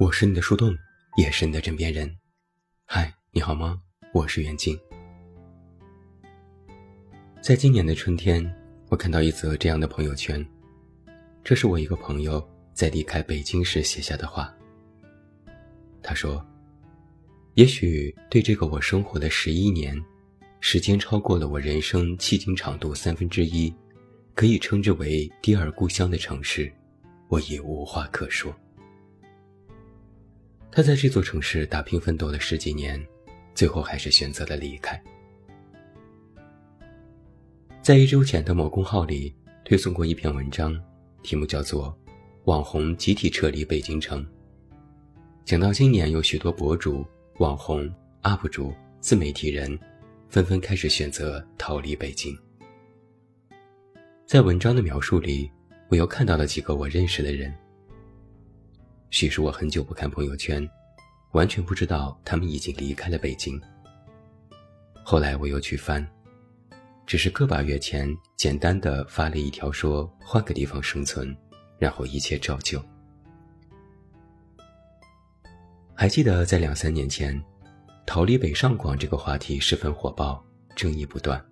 我是你的树洞，也是你的枕边人。嗨，你好吗？我是袁静。在今年的春天，我看到一则这样的朋友圈，这是我一个朋友在离开北京时写下的话。他说：“也许对这个我生活了十一年，时间超过了我人生迄今长度三分之一，可以称之为第二故乡的城市，我已无话可说。”他在这座城市打拼奋斗了十几年，最后还是选择了离开。在一周前的某公号里推送过一篇文章，题目叫做《网红集体撤离北京城》。讲到今年有许多博主、网红、UP 主、自媒体人，纷纷开始选择逃离北京。在文章的描述里，我又看到了几个我认识的人。许是我很久不看朋友圈，完全不知道他们已经离开了北京。后来我又去翻，只是个把月前简单的发了一条说换个地方生存，然后一切照旧。还记得在两三年前，逃离北上广这个话题十分火爆，争议不断。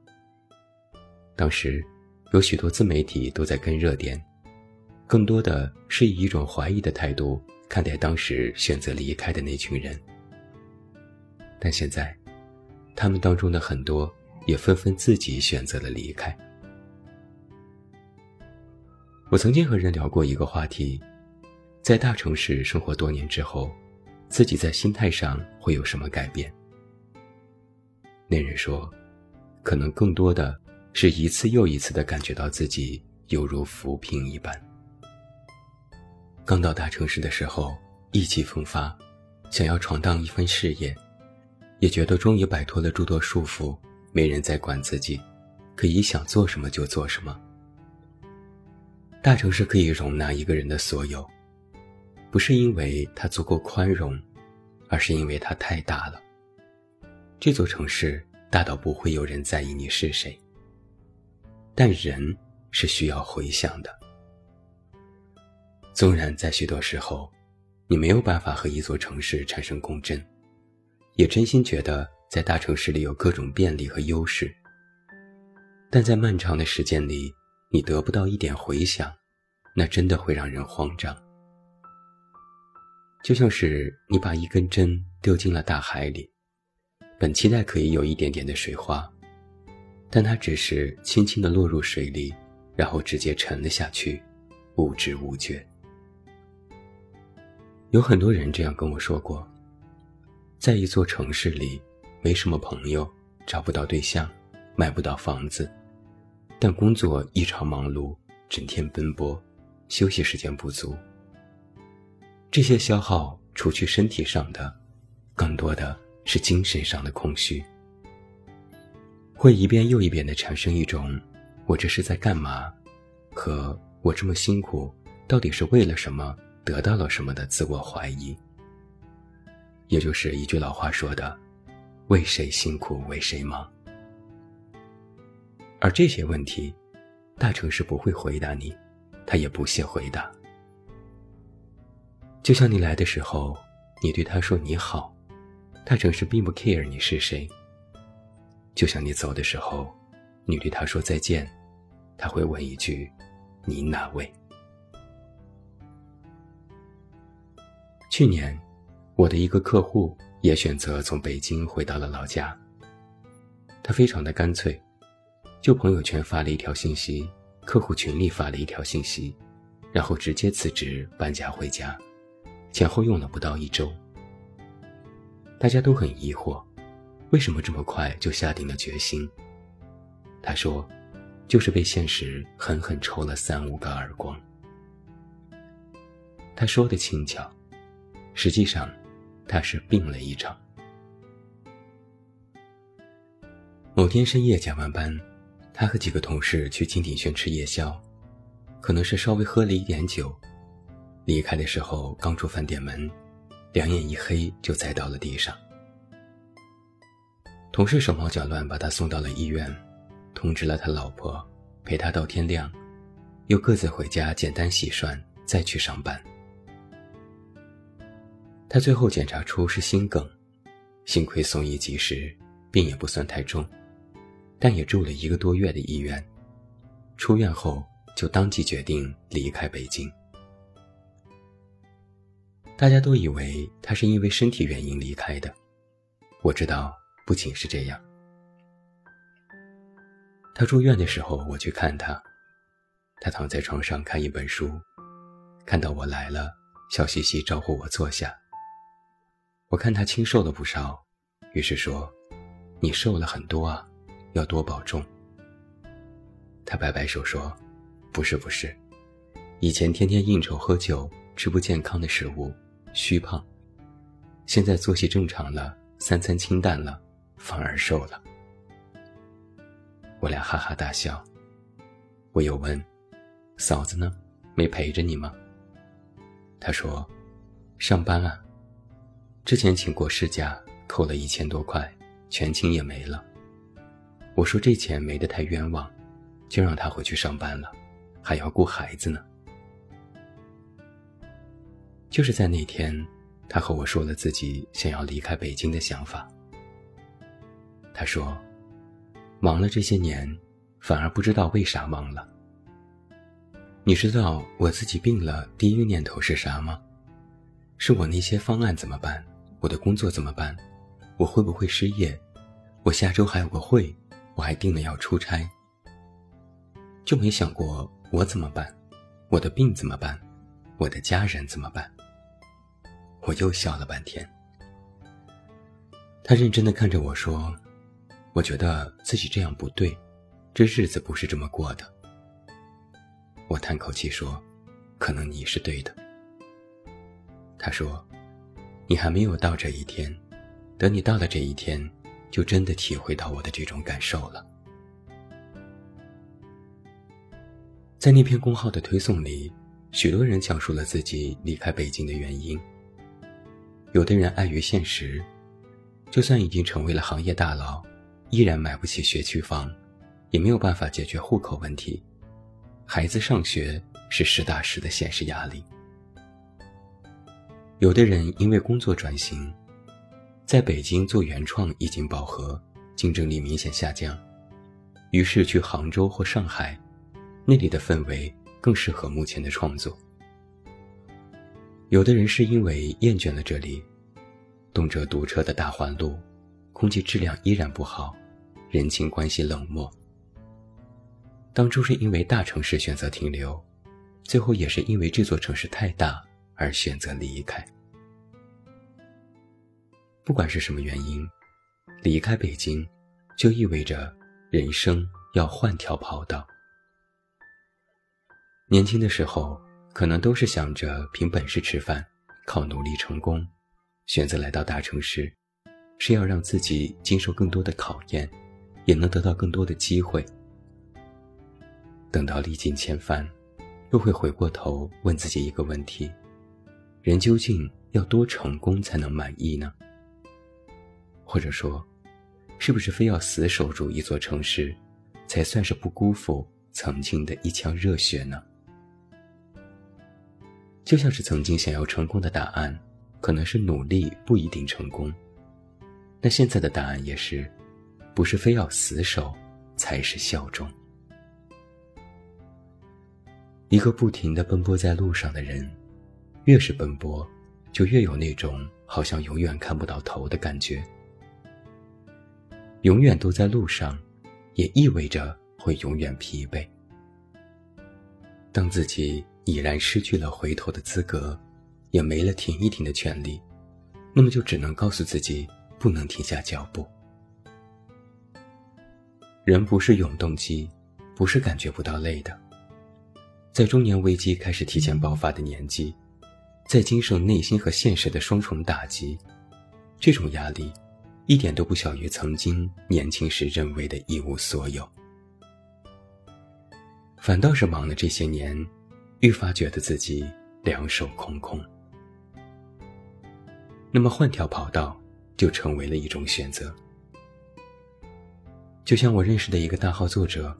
当时，有许多自媒体都在跟热点。更多的是以一种怀疑的态度看待当时选择离开的那群人，但现在，他们当中的很多也纷纷自己选择了离开。我曾经和人聊过一个话题，在大城市生活多年之后，自己在心态上会有什么改变？那人说，可能更多的是一次又一次的感觉到自己犹如浮萍一般。刚到大城市的时候，意气风发，想要闯荡一番事业，也觉得终于摆脱了诸多束缚，没人再管自己，可以想做什么就做什么。大城市可以容纳一个人的所有，不是因为它足够宽容，而是因为它太大了。这座城市大到不会有人在意你是谁，但人是需要回想的。纵然在许多时候，你没有办法和一座城市产生共振，也真心觉得在大城市里有各种便利和优势，但在漫长的时间里，你得不到一点回响，那真的会让人慌张。就像是你把一根针丢进了大海里，本期待可以有一点点的水花，但它只是轻轻地落入水里，然后直接沉了下去，无知无觉。有很多人这样跟我说过，在一座城市里，没什么朋友，找不到对象，买不到房子，但工作异常忙碌，整天奔波，休息时间不足。这些消耗除去身体上的，更多的是精神上的空虚，会一遍又一遍的产生一种“我这是在干嘛”和“我这么辛苦到底是为了什么”。得到了什么的自我怀疑，也就是一句老话说的：“为谁辛苦为谁忙。”而这些问题，大城市不会回答你，他也不屑回答。就像你来的时候，你对他说你好，大城市并不 care 你是谁。就像你走的时候，你对他说再见，他会问一句：“你哪位？”去年，我的一个客户也选择从北京回到了老家。他非常的干脆，就朋友圈发了一条信息，客户群里发了一条信息，然后直接辞职搬家回家，前后用了不到一周。大家都很疑惑，为什么这么快就下定了决心？他说，就是被现实狠狠抽了三五个耳光。他说的轻巧。实际上，他是病了一场。某天深夜加完班，他和几个同事去金鼎轩吃夜宵，可能是稍微喝了一点酒，离开的时候刚出饭店门，两眼一黑就栽到了地上。同事手忙脚乱把他送到了医院，通知了他老婆，陪他到天亮，又各自回家简单洗涮，再去上班。他最后检查出是心梗，幸亏送医及时，病也不算太重，但也住了一个多月的医院。出院后就当即决定离开北京。大家都以为他是因为身体原因离开的，我知道不仅是这样。他住院的时候，我去看他，他躺在床上看一本书，看到我来了，笑嘻嘻招呼我坐下。我看他清瘦了不少，于是说：“你瘦了很多啊，要多保重。”他摆摆手说：“不是不是，以前天天应酬喝酒，吃不健康的食物，虚胖。现在作息正常了，三餐清淡了，反而瘦了。”我俩哈哈大笑。我又问：“嫂子呢？没陪着你吗？”他说：“上班啊。”之前请过事假，扣了一千多块，全勤也没了。我说这钱没得太冤枉，就让他回去上班了，还要顾孩子呢。就是在那天，他和我说了自己想要离开北京的想法。他说，忙了这些年，反而不知道为啥忙了。你知道我自己病了，第一个念头是啥吗？是我那些方案怎么办？我的工作怎么办？我会不会失业？我下周还有个会，我还定了要出差。就没想过我怎么办？我的病怎么办？我的家人怎么办？我又笑了半天。他认真的看着我说：“我觉得自己这样不对，这日子不是这么过的。”我叹口气说：“可能你是对的。”他说。你还没有到这一天，等你到了这一天，就真的体会到我的这种感受了。在那篇公号的推送里，许多人讲述了自己离开北京的原因。有的人碍于现实，就算已经成为了行业大佬，依然买不起学区房，也没有办法解决户口问题，孩子上学是实打实的现实压力。有的人因为工作转型，在北京做原创已经饱和，竞争力明显下降，于是去杭州或上海，那里的氛围更适合目前的创作。有的人是因为厌倦了这里，动辄堵车的大环路，空气质量依然不好，人情关系冷漠。当初是因为大城市选择停留，最后也是因为这座城市太大。而选择离开，不管是什么原因，离开北京，就意味着人生要换条跑道。年轻的时候，可能都是想着凭本事吃饭，靠努力成功，选择来到大城市，是要让自己经受更多的考验，也能得到更多的机会。等到历尽千帆，又会回过头问自己一个问题。人究竟要多成功才能满意呢？或者说，是不是非要死守住一座城市，才算是不辜负曾经的一腔热血呢？就像是曾经想要成功的答案，可能是努力不一定成功。那现在的答案也是，不是非要死守才是效忠。一个不停的奔波在路上的人。越是奔波，就越有那种好像永远看不到头的感觉。永远都在路上，也意味着会永远疲惫。当自己已然失去了回头的资格，也没了停一停的权利，那么就只能告诉自己不能停下脚步。人不是永动机，不是感觉不到累的。在中年危机开始提前爆发的年纪。在经受内心和现实的双重打击，这种压力一点都不小于曾经年轻时认为的一无所有。反倒是忙了这些年，愈发觉得自己两手空空。那么换条跑道就成为了一种选择。就像我认识的一个大号作者，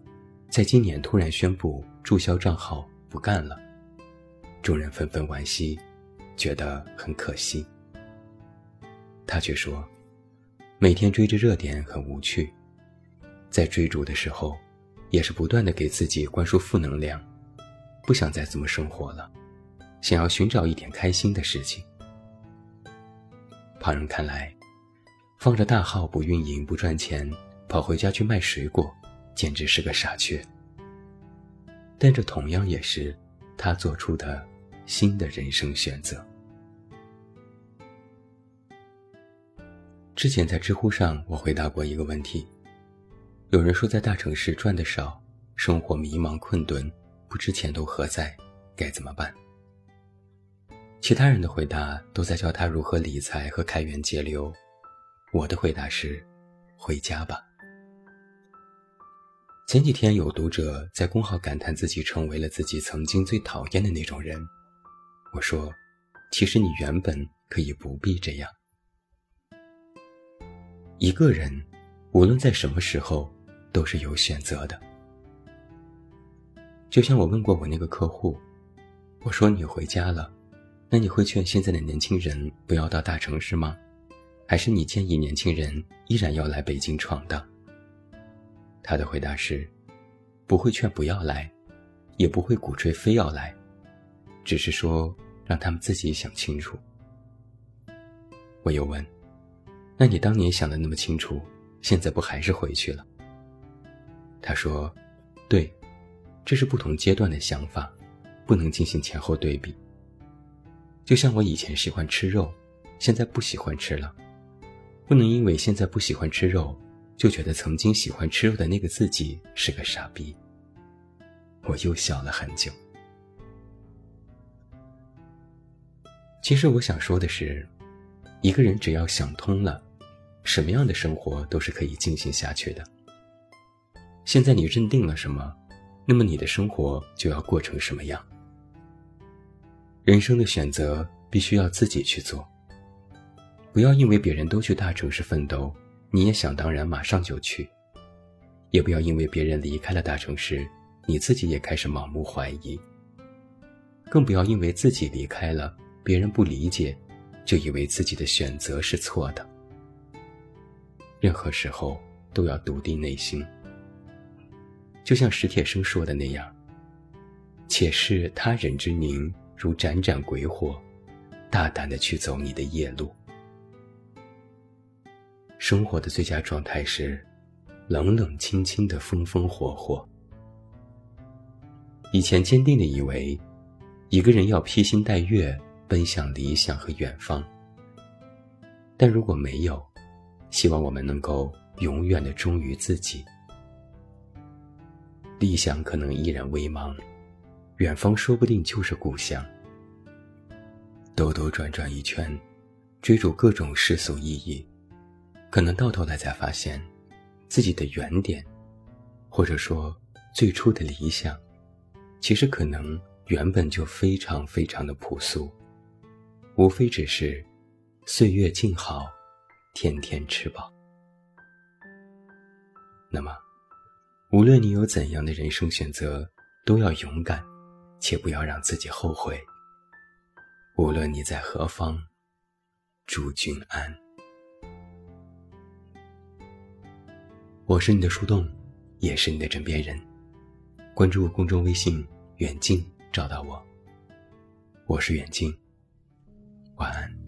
在今年突然宣布注销账号不干了，众人纷纷惋惜。觉得很可惜。他却说，每天追着热点很无趣，在追逐的时候，也是不断的给自己灌输负能量，不想再这么生活了，想要寻找一点开心的事情。旁人看来，放着大号不运营不赚钱，跑回家去卖水果，简直是个傻缺。但这同样也是他做出的新的人生选择。之前在知乎上，我回答过一个问题，有人说在大城市赚的少，生活迷茫困顿，不知前途何在，该怎么办？其他人的回答都在教他如何理财和开源节流，我的回答是：回家吧。前几天有读者在公号感叹自己成为了自己曾经最讨厌的那种人，我说：其实你原本可以不必这样。一个人，无论在什么时候，都是有选择的。就像我问过我那个客户，我说：你回家了。那你会劝现在的年轻人不要到大城市吗？还是你建议年轻人依然要来北京闯荡？他的回答是：不会劝不要来，也不会鼓吹非要来，只是说让他们自己想清楚。我又问：那你当年想的那么清楚，现在不还是回去了？他说：对，这是不同阶段的想法，不能进行前后对比。就像我以前喜欢吃肉，现在不喜欢吃了，不能因为现在不喜欢吃肉，就觉得曾经喜欢吃肉的那个自己是个傻逼。我又笑了很久。其实我想说的是，一个人只要想通了，什么样的生活都是可以进行下去的。现在你认定了什么，那么你的生活就要过成什么样。人生的选择必须要自己去做，不要因为别人都去大城市奋斗，你也想当然马上就去；也不要因为别人离开了大城市，你自己也开始盲目怀疑。更不要因为自己离开了，别人不理解，就以为自己的选择是错的。任何时候都要笃定内心，就像史铁生说的那样：“且视他人之宁。”如盏盏鬼火，大胆的去走你的夜路。生活的最佳状态是冷冷清清的风风火火。以前坚定的以为，一个人要披星戴月奔向理想和远方。但如果没有，希望我们能够永远的忠于自己。理想可能依然微茫。远方说不定就是故乡。兜兜转转一圈，追逐各种世俗意义，可能到头来才发现，自己的原点，或者说最初的理想，其实可能原本就非常非常的朴素，无非只是岁月静好，天天吃饱。那么，无论你有怎样的人生选择，都要勇敢。且不要让自己后悔。无论你在何方，祝君安。我是你的树洞，也是你的枕边人。关注公众微信“远近”，找到我。我是远近，晚安。